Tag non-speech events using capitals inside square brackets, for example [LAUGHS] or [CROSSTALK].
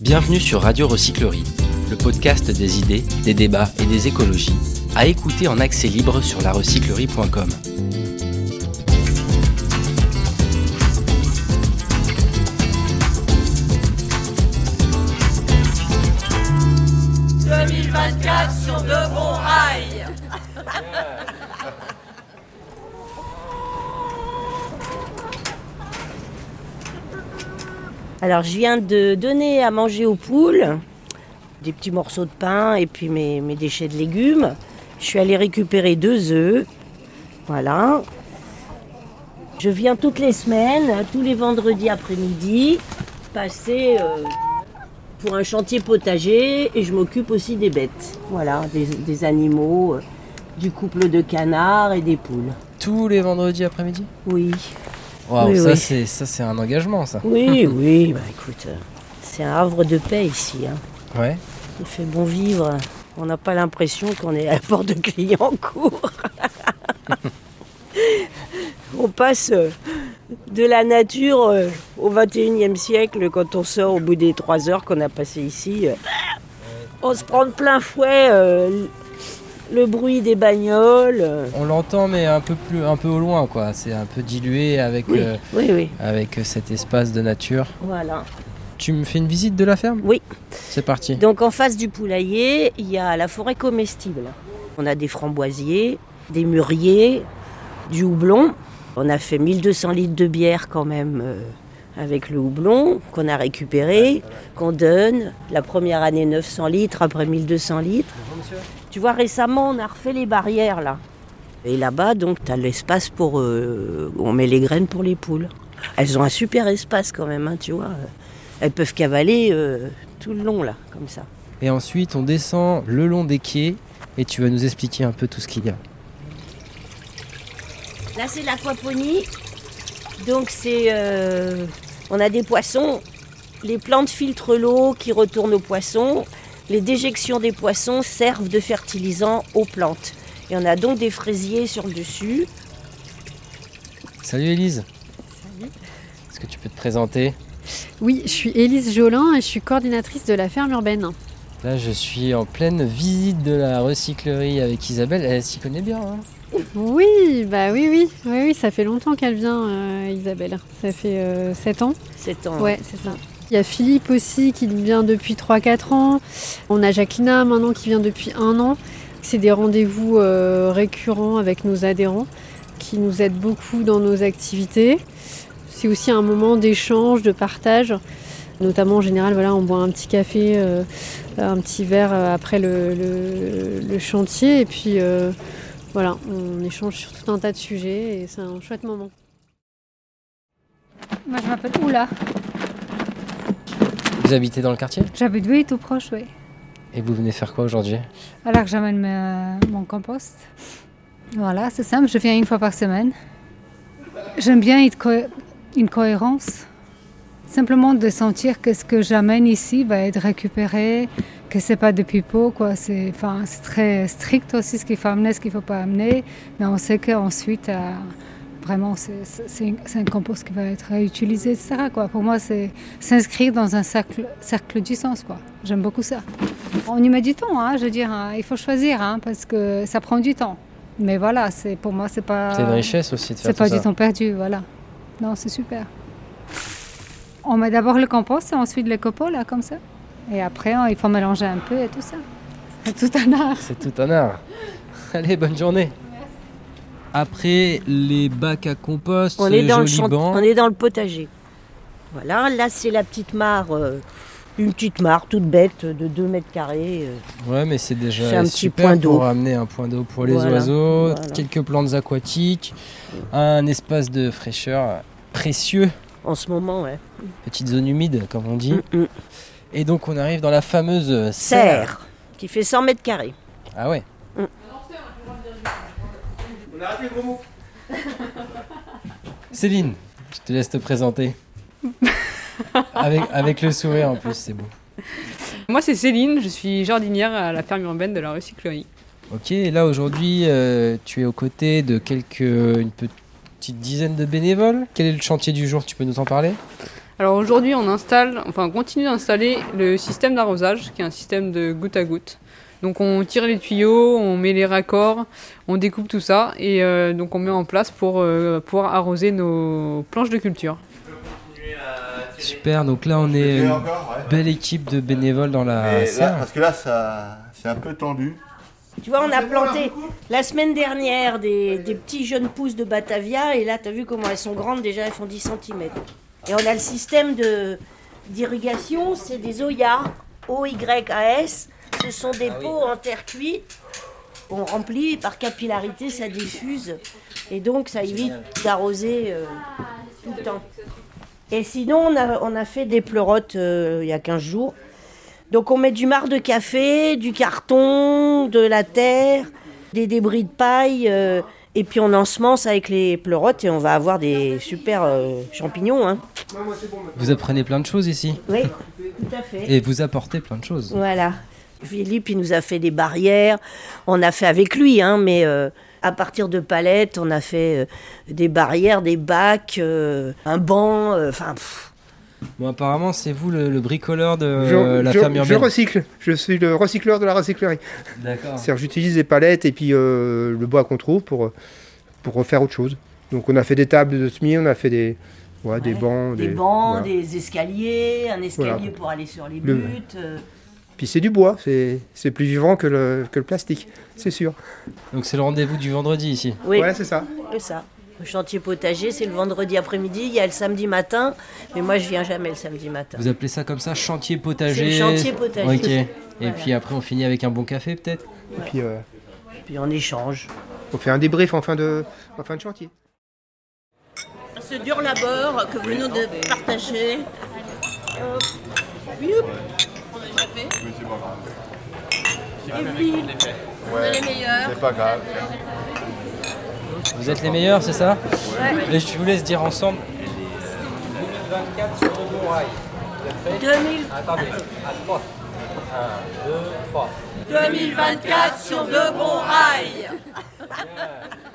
Bienvenue sur Radio Recyclerie, le podcast des idées, des débats et des écologies, à écouter en accès libre sur larecyclerie.com. Alors, je viens de donner à manger aux poules des petits morceaux de pain et puis mes, mes déchets de légumes. Je suis allée récupérer deux œufs. Voilà. Je viens toutes les semaines, tous les vendredis après-midi, passer euh, pour un chantier potager et je m'occupe aussi des bêtes. Voilà, des, des animaux, euh, du couple de canards et des poules. Tous les vendredis après-midi? Oui. Waouh, Oui, ça oui. c'est ça c'est un engagement ça. Oui, [LAUGHS] oui, bah écoute, euh, c'est un havre de paix ici. hein. Ouais. Il fait bon vivre. On n'a pas l'impression qu'on est à bord de Clignancourt. [LAUGHS] on passe euh, de la nature euh, au 21e siècle quand on sort au bout des trois heures qu'on a passées ici. On se prend de plein fouet euh, le bruit des bagnoles. euh. On l'entend mais un peu plus un peu au loin quoi, c'est un peu dilué avec Oui, euh, oui, oui. avec cet espace de nature. Voilà. Tu me fais une visite de la ferme? Oui. C'est parti. Donc en face du poulailler, il y a la forêt comestible. On a des framboisiers, des mûriers, du houblon. On a fait 1200 litres de bière quand même euh, avec le houblon qu'on a récupéré, qu'on donne. La première année 900 litres, après 1200 litres. Tu vois, récemment, on a refait les barrières là. Et là-bas, donc, tu as l'espace pour... euh, on met les graines pour les poules. Elles ont un super espace quand même, hein, tu vois. Elles peuvent cavaler euh, tout le long là, comme ça. Et ensuite on descend le long des quais et tu vas nous expliquer un peu tout ce qu'il y a. Là, c'est l'aquaponie. Donc, c'est. euh, on a des poissons. Les plantes filtrent l'eau qui retourne aux poissons. Les déjections des poissons servent de fertilisant aux plantes. Et on a donc des fraisiers sur le dessus. Salut Élise. Est-ce que tu peux te présenter? Oui, je suis Élise Jolin et je suis coordinatrice de la ferme urbaine. Là je suis en pleine visite de la recyclerie avec Isabelle, elle s'y connaît bien. hein? Oui, bah oui, oui, oui, oui, ça fait longtemps qu'elle vient, euh, Isabelle. Ça fait 7 ans. C'est en. Ouais, c'est ça. Il y a Philippe aussi qui vient depuis 3-4 ans. On a Jacqueline maintenant qui vient depuis un an. C'est des rendez-vous euh, récurrents avec nos adhérents qui nous aident beaucoup dans nos activités. C'est aussi un moment d'échange, de partage. Notamment en général, voilà, on boit un petit café, euh, un petit verre euh, après le, chantier et puis voilà, on échange sur tout un tas de sujets et c'est un chouette moment. Moi, je m'appelle Oula. Vous habitez dans le quartier J'habite, oui, tout proche, oui. Et vous venez faire quoi aujourd'hui Alors que j'amène ma- mon compost. Voilà, c'est simple, je viens une fois par semaine. J'aime bien une, co- une cohérence. Simplement de sentir que ce que j'amène ici va être récupéré, que c'est pas de pipeau, quoi. C'est, enfin, c'est très strict aussi ce qu'il faut amener, ce qu'il faut pas amener. Mais on sait qu'ensuite, euh, vraiment, c'est, un- compost qui va être réutilisé, etc. Quoi. Pour moi, c'est s'inscrire dans un cercle, cercle du sens, quoi. J'aime beaucoup ça. On y met du temps, hein, je veux dire, hein, il faut choisir, hein, parce que ça prend du temps. Mais voilà, c'est pour moi, c'est pas. C'est une richesse aussi de faire C'est pas ça. du temps perdu, voilà. Non, c'est super. On met d'abord le compost et ensuite le copeaux, là, comme ça. Et après, il faut mélanger un peu et tout ça. C'est tout un art. C'est tout un art. Allez, bonne journée. Après les bacs à compost, On est, dans le champ- on est dans le potager. Voilà, là, c'est la petite mare. euh, une petite mare toute bête de 2 mètres carrés. euh. Ouais, mais c'est déjà un petit super point d'eau. pour amener un point d'eau pour les Voilà, oiseaux, voilà. quelques plantes aquatiques, un espace de fraîcheur précieux, En ce moment, ouais. petite zone humide comme on dit. Mm, mm. Et donc on arrive dans la fameuse serre. Serre, qui fait 100 mètres carrés. Ah ouais. [LAUGHS] Céline, je te laisse te présenter. [LAUGHS] avec, avec le sourire en plus, c'est beau. Moi, c'est Céline, je suis jardinière à la ferme urbaine de la recyclerie. Ok, et là aujourd'hui, euh, tu es aux côtés de quelques, une petite dizaine de bénévoles. Quel est le chantier du jour Tu peux nous en parler? Alors aujourd'hui, on installe, enfin on continue d'installer le système d'arrosage, qui est un système de goutte à goutte. Donc on tire les tuyaux, on met les raccords, on découpe tout ça et euh, donc on met en place pour euh, pouvoir arroser nos planches de culture. Super, donc là on est une belle équipe de bénévoles dans la Mais là, serre. parce que là, ça, c'est un peu tendu. Tu vois, on a planté la semaine dernière des, des petits jeunes pousses de Batavia et là, tu as vu comment elles sont grandes, déjà elles font 10 cm. Et on a le système de d'irrigation, c'est des Oya, O-Y-A-S. Ce sont des pots en terre cuite. On remplit, par capillarité, ça diffuse. Et donc, ça évite d'arroser euh, tout le temps. Et sinon, on a, on a fait des pleurotes euh, il y a 15 jours. Donc on met du marc de café, du carton, de la terre, des débris de paille, euh, et puis on ensemence avec les pleurotes et on va avoir des super euh, champignons. Hein. Vous apprenez plein de choses ici Oui, tout à fait. et vous apportez plein de choses. Voilà. Philippe, il nous a fait des barrières. On a fait avec lui, hein, mais euh, à partir de palettes, on a fait euh, des barrières, des bacs, euh, un banc. Enfin, Bon, apparemment, c'est vous le, le bricoleur de je, euh, la je- ferme je urbaine. recycle. Je suis le recycleur de la recyclerie. D'accord. C'est-à-dire j'utilise des palettes et puis euh, le bois qu'on trouve pour, pour refaire autre chose. Donc on a fait des tables de semis, on a fait des, ouais, des bancs. des bancs, voilà. des escaliers, un escalier Voilà. pour aller sur les Le- buts. euh, Puis c'est du bois, c'est c'est plus vivant que le, que le plastique, c'est sûr. Donc c'est le rendez-vous du vendredi ici. oui, Ouais, c'est ça. c'est ça. Le chantier potager, c'est le vendredi après-midi. Il y a le samedi matin, mais moi, je viens jamais le samedi matin. Vous appelez ça comme ça, chantier potager le chantier potager. Ok. Et Voilà. puis après, on finit avec un bon café peut-être Et puis euh, Puis on échange. on fait un débrief en fin de, en fin de chantier. Ce dur labeur que vous nous de partager. Hop. Youp. Evelyne, vous êtes les meilleurs. C'est pas grave. Vous êtes les meilleurs, c'est ça Et je vous laisse dire ensemble. 2024 sur le bon rail. 2000 Attendez, à 3. 1, 2, 3. 2024 sur de bons rails. [LAUGHS] [LAUGHS]